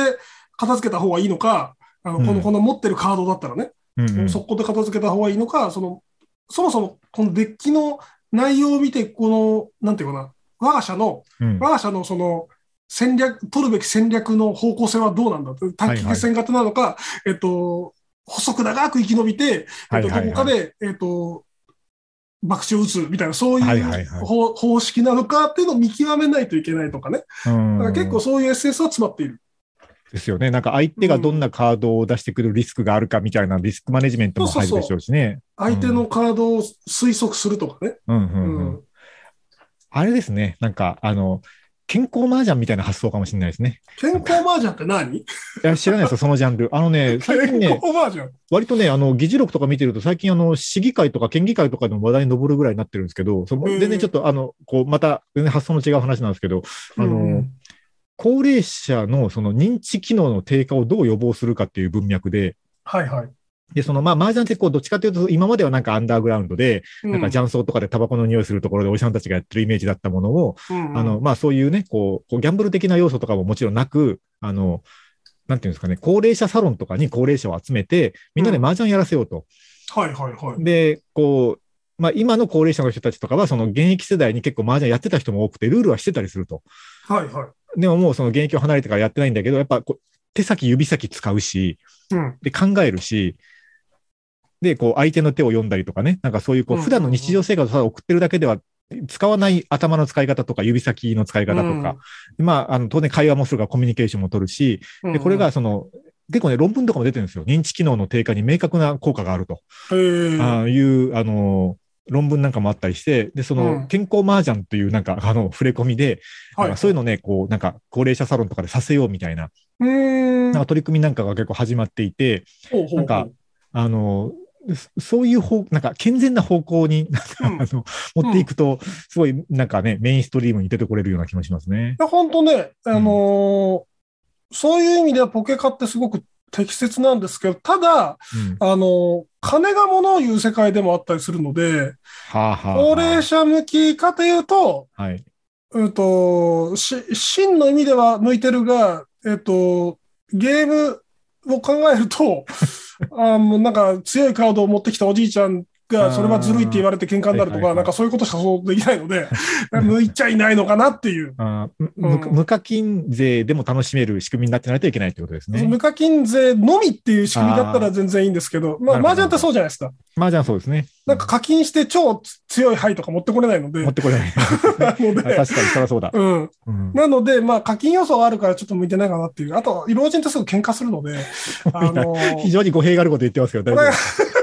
S3: 片付けた方がいいのか、あのこの、
S2: うん
S3: この持ってるカードだったらね、
S2: うんうん
S3: 速攻で片付けた方がいいのか、その、そもそもこのデッキの内容を見て、この、なんていうかな、我が社の、
S2: うん。
S3: 我が社のその、戦略、取るべき戦略の方向性はどうなんだ短期決戦型なのか、えっと、細く長く生き延びて、えっと、
S2: はいはい。はい
S3: どこかで、えっと、爆打を打つみたいな、そう
S2: はいはいはい。
S3: いう方方式なのかっていうのを見極めないといけないとかね。
S2: うん。
S3: だから結構そういうエッセンスは詰まっている。
S2: ですよね。なんか相手がどんなカードを出してくるリスクがあるかみたいなリスクマネジメントも入るでしょうしね。
S3: 相手のカードを推測するとかね。
S2: うんうん
S3: う
S2: うん
S3: ん。
S2: あれですね。なんか、あの、健康麻雀みたいな発想かもしれないですね。
S3: 健康麻雀って何？
S2: いや、知らないですよ、そのジャンル。あのね、最近
S3: 健
S2: ね。割とね、あの、議事録とか見てると、最近あの、市議会とか県議会とかでも話題に上るぐらいになってるんですけど、全然ちょっとあの、こう、また、全然発想の違う話なんですけど、あの、
S3: うん
S2: 高齢者のその認知機能の低下をどう予防するかっていう文脈で、
S3: はいはい。
S2: で、その、まあ、麻雀ってこう、どっちかというと、今まではなんかアンダーグラウンドで、なんか
S3: ゃ
S2: 雀荘とかでタバコの匂いするところでおじさんたちがやってるイメージだったものを、
S3: うん
S2: あの、まあそういうね、こう、こうギャンブル的な要素とかももちろんなく、あの、なんていうんですかね、高齢者サロンとかに高齢者を集めて、みんなで麻雀やらせようと。
S3: はいはいはい。
S2: で、こう、まあ今の高齢者の人たちとかは、その現役世代に結構麻雀やってた人も多くて、ルールはしてたりすると。
S3: はいはい。
S2: でももうその現役を離れてからやってないんだけど、やっぱこう手先、指先使うし、
S3: うん。
S2: で、考えるし、で、こう、相手の手を読んだりとかね、なんかそういう、こう、
S3: うんうんうん
S2: 普段の日常生活をただ送ってるだけでは、使わない頭の使い方とか、指先の使い方とか、まあ、あの、当然会話もするからコミュニケーションも取るし、
S3: うん
S2: で、これが、その、結構ね、論文とかも出てるんですよ。認知機能の低下に明確な効果があると。ああいう、あの、論文なんかもあったりして、で、その、
S3: うん。
S2: 健康麻雀というなんか、あの、触れ込みで、
S3: はい。
S2: そういうのね、こう、なんか、高齢者サロンとかでさせようみたいな。なんか取り組みなんかが結構始まっていて、
S3: ほうほうほう。
S2: なんか、あの、そそういう方、なんか健全な方向に、
S3: うん。
S2: あの持っていくと、すごいなんかね、メインストリームに出てこれるような気もしますね。
S3: いや、本当ね、あのーそういう意味ではポケカってすごく適切なんですけど、ただ、
S2: うん。
S3: あのー金が物を言う世界でもあったりするので、
S2: はあ、はあ、
S3: 高齢者向きかというと、
S2: はい。
S3: うんと、し、真の意味では向いてるが、えっと、ゲームを考えると、あもうなんか強いカードを持ってきたおじいちゃんが、それはずるいって言われて喧嘩になるとか、なんかそういうことしかそうできないので、向いちゃいないのかなっていう。
S2: 無無課金税でも楽しめる仕組みになってないといけないってことですね。
S3: 無課金税のみっていう仕組みだったら全然いいんですけど、まあ、麻雀ってそうじゃないですか。
S2: まあじゃあそうですね。
S3: なんか課金して超強い牌とか持ってこれないので、
S2: 持ってこれない。
S3: なので、
S2: 確かに、そりゃそうだ。
S3: うん。
S2: うん
S3: なので、まあ、課金要素はあるからちょっと向いてないかなっていう。あと、老人ってすぐ喧嘩するので、あの
S2: 非常に語弊があること言ってますけど、大丈夫。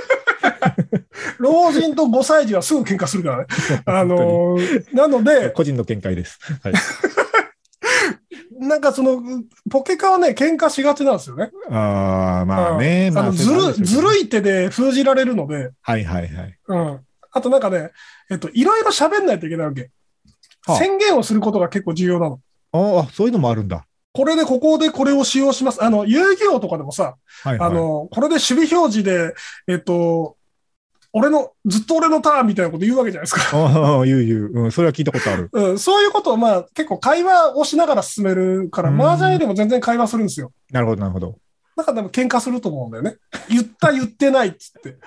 S3: 老人と5歳児はすぐ喧嘩するからね。あのなので、
S2: 個人の見解です。はい。
S3: なんかその、ポケカはね、喧嘩しがちなんですよね。
S2: ああ、まあね。まあ、
S3: ずる、ずる
S2: い。
S3: い手で封じられるので、
S2: はいはいはい。
S3: うん。あとなんかね、えっと、いろいろ喋んないといけないわけ。
S2: はあ
S3: 宣言をすることが結構重要なの。
S2: ああ、そういうのもあるんだ。
S3: これでここでこれを使用します。あの、遊戯王とかでもさ、
S2: はいはい。
S3: あの、これで守備表示で、えっと、俺の、ずっと俺のターンみたいなこと言うわけじゃないですか。
S2: ああ、言う言う。うん、それは聞いたことある。
S3: うん、そういうことをまあ結構会話をしながら進めるから、
S2: うん
S3: 麻雀よりも全然会話するんですよ。
S2: なるほど、なるほど。
S3: だからでも喧嘩すると思うんだよね。言った言ってないっつって。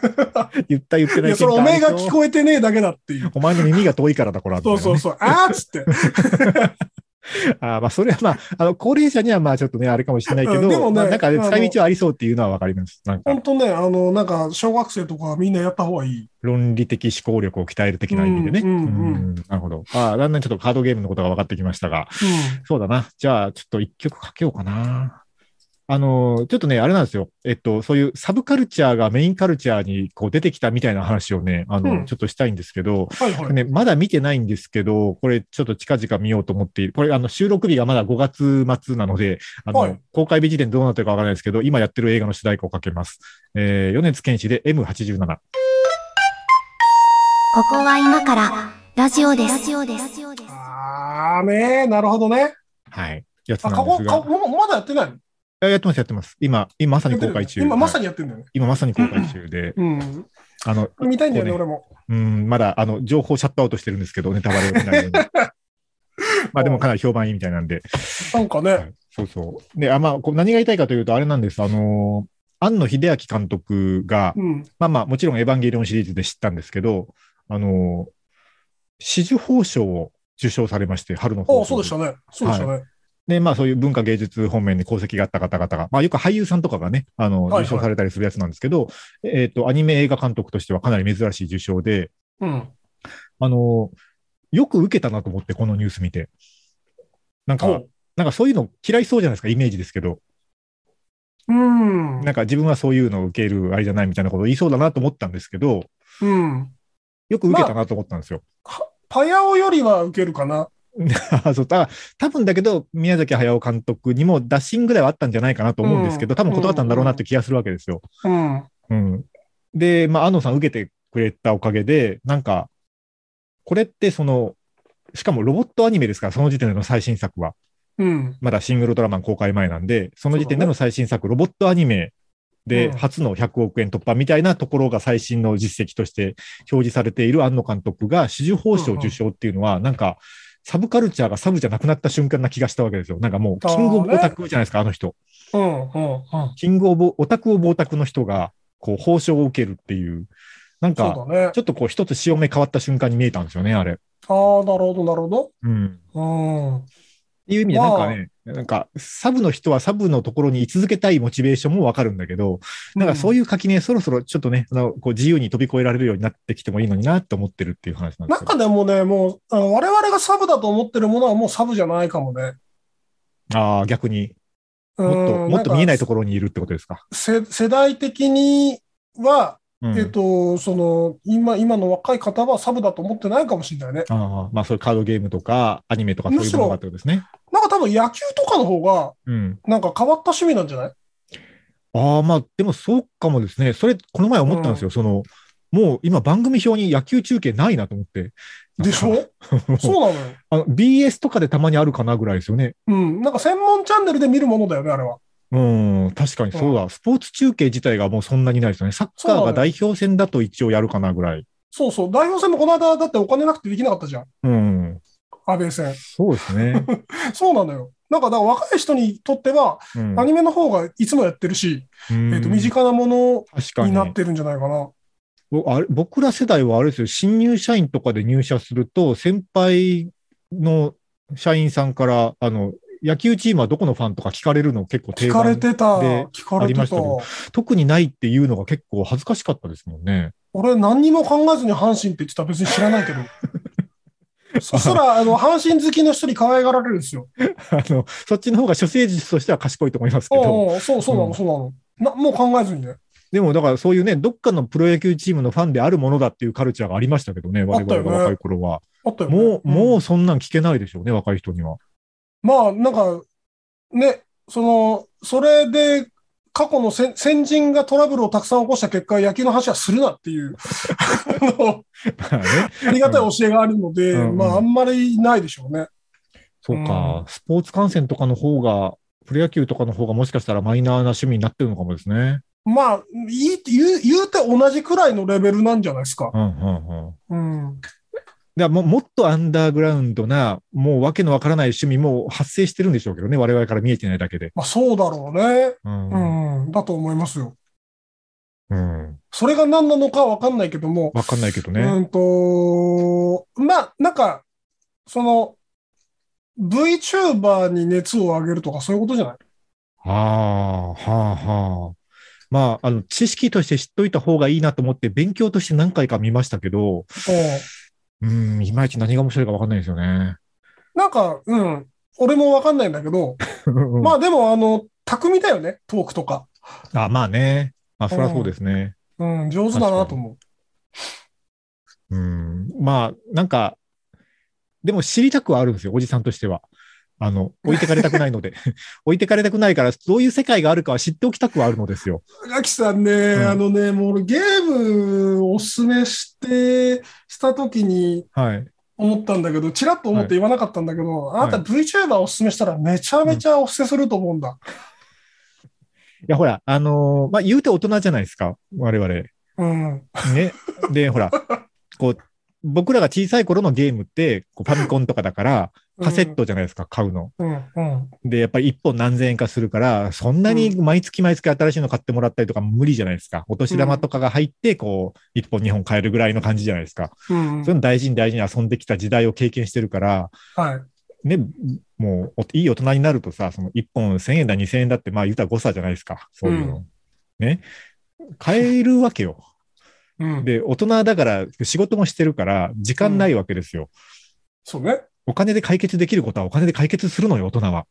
S2: 言った言ってない
S3: いや、それおめえが聞
S2: え
S3: こえてねえだけだっていう。
S2: お前の耳が遠いからだ、これは。
S3: そうそうそう。あーっつって。
S2: ああ、まあ、それはまあ、あの、高齢者にはまあ、ちょっとね、あれかもしれないけど、
S3: うんでもね
S2: まあなんかね、使い道はありそうっていうのはわかります。なんか
S3: 本、当ね、あの、なんか、小学生とかみんなやった方がいい。
S2: 論理的思考力を鍛える的な意味でね。
S3: うんうんうん
S2: うんなるほど。ああ、だんだんちょっとカードゲームのことが分かってきましたが、そうだな。じゃあ、ちょっと一曲かけようかな。あの、ちょっとね、あれなんですよ。えっと、そういうサブカルチャーがメインカルチャーにこう出てきたみたいな話をね、あの、
S3: うん
S2: ちょっとしたいんですけど、
S3: はいはい。
S2: ね、まだ見てないんですけど、これちょっと近々見ようと思っている。これあの収録日がまだ5月末なので、あの、
S3: はい
S2: 公開日時点でどうなってるかわからないですけど、今やってる映画の主題歌をかけます。えー、米津玄師で M87。
S1: ここは今からラジオです。ラジオです。
S3: あーねー、なるほどね。
S2: はい。やつなんですが。
S3: かもうまだやってない
S2: やってます、やってます。今、今まさに公開中。
S3: 今まさ
S2: に、
S3: にやってんだよね。
S2: 今まさに公開中で、
S3: うん。
S2: あの、
S3: 見たいんだよね、
S2: こう
S3: 俺も。
S2: うん、まだ、あの、情報シャットアウトしてるんですけど、ネタバレをしないように。まあでもかなり評判いいみたいなんで。
S3: なんかね。
S2: はいそうそう。で、あまあ、こう何が言いたいかというと、あれなんです。あのー、庵野秀明監督が、
S3: うん。
S2: まあまあ、もちろんエヴァンゲリオンシリーズで知ったんですけど、あのー、紫綬褒章を受賞されまして、春の
S3: あ
S2: 方
S3: あ、そうでしたね。そうでしたね。
S2: で、まあそういう文化芸術方面に功績があった方々が、まあよく俳優さんとかがね、あの、
S3: はいはい
S2: 受賞されたりするやつなんですけど、えっ、と、アニメ映画監督としてはかなり珍しい受賞で、
S3: うん。
S2: あの、よく受けたなと思って、このニュース見て。なんか、
S3: ほ
S2: なんかそういうの嫌いそうじゃないですか、イメージですけど。
S3: う。うん。
S2: なんか自分はそういうのを受けるあれじゃないみたいなことを言いそうだなと思ったんですけど、
S3: うん。
S2: よく受けたなと思ったんですよ。
S3: パヤオよりは受けるかな。
S2: そうだ多分だけど、宮崎駿監督にも打診ぐらいはあったんじゃないかなと思うんですけど、
S3: うん
S2: 多分断ったんだろうなって気がするわけですよ。
S3: うん。
S2: うん。で、まあ、安野さん受けてくれたおかげで、なんか、これってその、しかもロボットアニメですから、その時点での最新作は。
S3: うん。
S2: まだシングルトラマン公開前なんで、その時点での最新作、ロボットアニメで
S3: うん
S2: 初の100億円突破みたいなところが最新の実績として表示されている安野監督が紫綬褒章受賞っていうのは、なんか、サブカルチャーがサブじゃなくなった瞬間な気がしたわけですよ。なんかもう、キングオブオタクじゃないですか、あの人。
S3: うん。うん。うん。
S2: キングオブオタクオブオタクの人が、こう、褒章を受けるっていう、なんか、ち。ょっとこう、一つ潮目変わった瞬間に見えたんですよね、あれ。
S3: ああ、なるほど、なるほ
S2: うん。
S3: ど。うん。
S2: いう意味で、なんかね、なんか、サブの人はサブのところに居続けたいモチベーションもわかるんだけど、なんかそう
S3: いう。
S2: 垣根、そろそろちょっとね、あの、こう自由に飛び越えられるようになってきてもいいのになって思ってるっていう話なんで
S3: なん
S2: す。
S3: かでもね、もう、あの我々がサブだと思ってるものはもうサブじゃないかもね。
S2: ああ、逆に、
S3: うん
S2: もっと、もっと見えないと
S3: こ
S2: ころにいるってことですか？
S3: 世世代的には、
S2: うん
S3: えっと、その、今、今の若い方はサブだと思ってないかもしれないね。
S2: ああ、まあそういうカードゲームとか、アニメとかそういうものがってことですね。
S3: なんか多分野球とかの方が、
S2: うん。
S3: なんか変わった趣味なんじゃない？
S2: ああ、まあ、でもそうかもですね。それ、この前思ったんですよ。その、もう今番組表に野球中継ないなと思って。
S3: でしょ？そうなのよ。
S2: あの BS とかでたまにあるかなぐらいですよね。
S3: うん。なんか専門チャンネルで見るものだよね、あれは。
S2: うん、確かにそうだ。スポーツ中継自体がもうそんなにないですよね。サッカーが代表戦だと一応やるかなぐらい。
S3: そうそう。代表戦もこの間だってお金なくてできなかったじゃん。
S2: うん。
S3: 安倍戦。
S2: そうですね。
S3: そうなのよ。なんか、だから若い人にとっては、
S2: うん
S3: アニメの方がいつもやってるし、
S2: うん
S3: えっと、身近なもの
S2: に
S3: になってるんじゃないかな。
S2: ぼあれ僕ら世代はあれですよ、新入社員とかで入社すると、先輩の社員さんから、あの、野球チームはどこのファンとか聞かれるの結構定
S3: 聞か
S2: 番
S3: れてた。
S2: で
S3: 聞かれてた
S2: ありましたけ。ど特にないっていうのが結構恥ずかしかったですもんね。
S3: 俺何にも考えずに阪神って言ってたら別に知らないけど。そしたら、あの、阪神好きの人に可愛がられるんですよ。
S2: あの、そっちの方が処世術としては賢いと思いますけど、
S3: そう、そうなの、
S2: うん
S3: そうなの。な、もう考えずにね。
S2: でもだからそういうね、どっかのプロ野球チームのファンであるものだっていうカルチャーがありましたけどね、我々が若い頃は。
S3: あったよね。
S2: もう、も
S3: う
S2: うそんなん聞けないでしょうね、若い人には。
S3: まあ、なんか、ね、その、それで、過去の先先人がトラブルをたくさん起こした結果、野球の話はするなっていう、あ りがたい教えがあるので、
S2: うんうん
S3: まあ、あんまりないでしょうね。
S2: そうか、スポーツ観戦とかの方が、プロ野球とかの方がもしかしたらマイナーな趣味になってるのかもですね。
S3: まあ、いい言う、言うて同じくらいのレベルなんじゃないですか。
S2: うんうんうん。
S3: うん。
S2: だももっとアンダーグラウンドな、もうわけのわからない趣味も発生してるんでしょうけどね、我々から見えてないだけで。
S3: まあ、そうだろうね。
S2: うん。
S3: うん。だと思いますよ。
S2: うん。
S3: それが何なのかわかんないけども、
S2: わかんないけどね。
S3: うんと、まあ、なんか、その、VTuber に熱を上げるとかそういうことじゃない？
S2: はあ、はあ、はあ。まあ、あの、知識として知っといた方がいいなと思って、勉強として何回か見ましたけど、うん、いまいち何が面白いかわかんないですよね。
S3: なんか、うん。俺もわかんないんだけど、ま
S2: あ、
S3: あでも、あの、巧みだよね、トークとか。
S2: あ、まあね。まあ、そりゃそうですね。
S3: うん、上手だなと思
S2: うん。まあ、なんか、でも知りたくはあるんですよ、おじさんとしては。あの、置いてかれたくないので。置いてかれたくないから、どういう世界があるかは知っておきたくはあるのですよ。
S3: う。ガキさんね、
S2: ん
S3: あのね、もう俺ゲームおすすめして、した時に
S2: はい。
S3: 思ったんだけど、チラッと思って言わなかったんだけど、あなた VTuber おすすめしたらめちゃめちゃお布施すると思うんだ。
S2: いや、ほら、あのーまあ、言うて大人じゃないですか、我々。
S3: うん。
S2: ね。で、ほら、こう、僕らが小さい頃のゲームって、こうファミコンとかだから、カセットじゃないですか、買うの。
S3: うん、うん。
S2: で、やっぱり一本何千円かするから、そんなに毎月毎月新しいの買ってもらったりとか無理じゃないですか。お年玉とかが入って、こう、一本二本買えるぐらいの感じじゃないですか。
S3: うん
S2: そういうの大事に大事に遊んできた時代を経験してるから、
S3: はい。
S2: ね、もう、おいい大人になるとさ、その一本千円だ、二千円だって、まあ言うたら誤差じゃないですか。そういうの。ね。買えるわけよ。
S3: うん。
S2: で、大人だから、仕事もしてるから、時間ないわけですよ。
S3: そうね。
S2: お金で解決できることはお金で解決するのよ、大人は。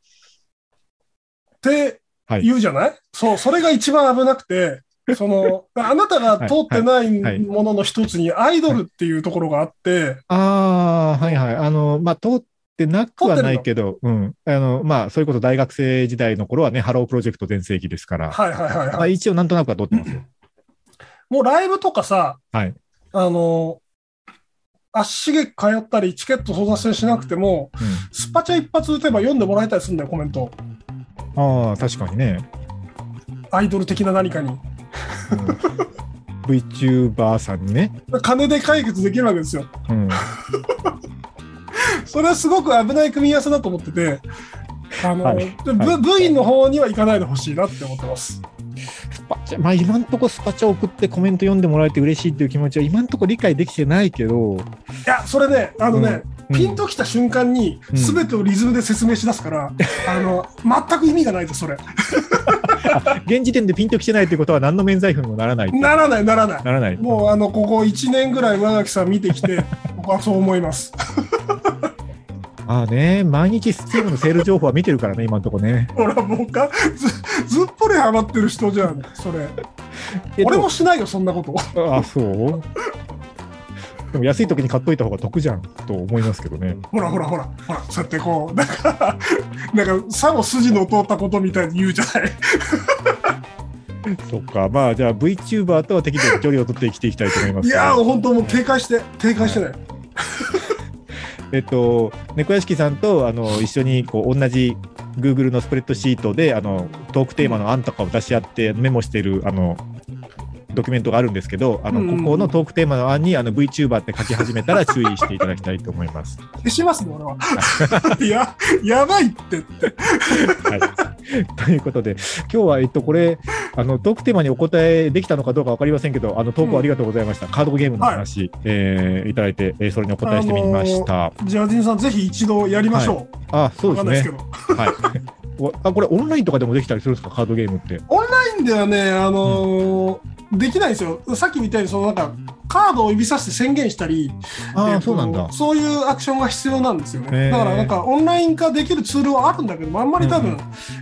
S3: って
S2: はい
S3: 言うじゃない、そう、それが一番危なくて、その、あなたが通ってない
S2: はい
S3: ものの一つにアイドルっていうところがあって、
S2: ああ、はいはい。あの、まあ、通ってなくはないけど、うん。あの、まあ、それこそ大学生時代の頃はね、ハロープロジェクト全盛期ですから、
S3: はいはいはい
S2: まあ、
S3: はい。
S2: 一応なんとなくは通ってますよ。
S3: もうライブとかさ、
S2: はい。
S3: あの、足しげく通ったり、チケット争奪戦しなくても、スパチャ一発打てば読んでもらえたりするんだよ、コメント。
S2: うん。ああ、確かにね。
S3: アイドル的な何かに。
S2: うん VTuber さんにね。
S3: 金で解決できるわけですよ。
S2: うん。
S3: それはすごく危ない組み合わせだと思ってて、あの、
S2: はい
S3: で
S2: はい
S3: V- V の方には行かないでほしいなって思ってます。
S2: スパチャ、まあ今んとこスパチャ送ってコメント読んでもらえて嬉しいっていう気持ちは今んとこ理解できてないけど、
S3: いや、それね、あのね、
S2: うん
S3: ピンときた瞬間に、
S2: うん
S3: すべてをリズムで説明しだすから、あの、全く意味がないです、それ。
S2: 現時点でピンときてないということは何の免罪符にもならない。
S3: ならない、ならない。
S2: ならない。
S3: もう、あの、ここ1年ぐらい上垣さん見てきて、僕はそう思います。
S2: ああね、毎日スチームのセール情報は見てるからね、今のとこね。
S3: ほら、もうか、ず、ずっぽりハマってる人じゃん、それ。
S2: え
S3: 俺もしないよ、そんなこと。
S2: ああ、そう？でも安い時に買っといた方が得じゃんと思いますけどね。
S3: ほらほらほら、ほら、そうやってこう、なんか、なんか、さも筋の通ったことみたいに言うじゃない。
S2: そっか、まあじゃあ VTuber とは適度に距離を取って生きていきたいと思いますけど
S3: いやー、本当もう警戒して、警戒してね。
S2: えっと、猫屋敷さんとあの 一緒にこう同じ Google のスプレッドシートであのトークテーマの案とかを出し合ってメモしているあのドキュメントがあるんですけど、あの
S3: うん
S2: ここのトークテーマの案にあの VTuber って書き始めたら注意していただきたいと思います。
S3: 消しますね、俺は。い や、やばいってって。
S2: はい、ということで、今日は、えっと、これあの、トークテーマにお答えできたのかどうか分かりませんけど、あのトークありがとうございました。カードゲームの話、えーいただいて、えーそれにお答えしてみました。
S3: ジャージンさん、ぜひ一度やりましょう。
S2: あ、そう
S3: わ
S2: ですね。はい。おあ、これオンラインとかでもできたりするんですか、カードゲームって。
S3: オンラインではね、あのーできないんですよ。さっきみたいに、そのなんか、カードを指さして宣言したり、
S2: あそうなんだ。
S3: そういうアクションが必要なんですよね。だからなんかオンライン化できるツールはあるんだけど、あんまり多分、
S2: うん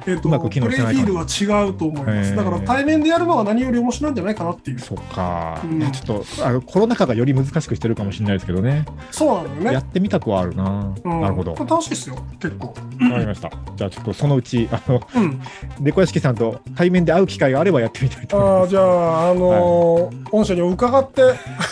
S3: えっ、と、プレイフィールは違うと思います。だから対面でやるのが何より面白いんじゃないかなっていう。
S2: そっか、
S3: うん
S2: ちょっとあのコロナ禍がより難しくしてるかもしれないですけどね、
S3: そうなのよね。
S2: やってみたくはあるな、
S3: うん
S2: なるほど、
S3: 楽しいですよ、結構。
S2: かりました。じゃあちょっとそのうち、あの
S3: うん。
S2: 猫屋敷さんと対面で会う機会があればやってみたいと思います。
S3: ああ、じゃあ、あのー御社に伺って、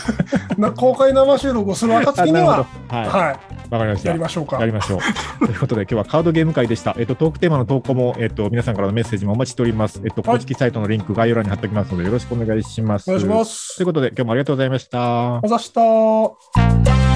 S3: な公開生収録をする暁には、
S2: はい、
S3: は
S2: わかりまし
S3: い、
S2: た。
S3: やりましょうか。
S2: やりましょう。ということで、今日はカードゲーム会でした。えっと、トークテーマの投稿も、えっと、皆さんからのメッセージもお待ちしております。えっと、
S3: はい
S2: 公式サイトのリンク概要欄に貼っておきますので、よろしくお願いします。
S3: お願いします。
S2: ということで、今日もありがとうございました
S3: お。ざした。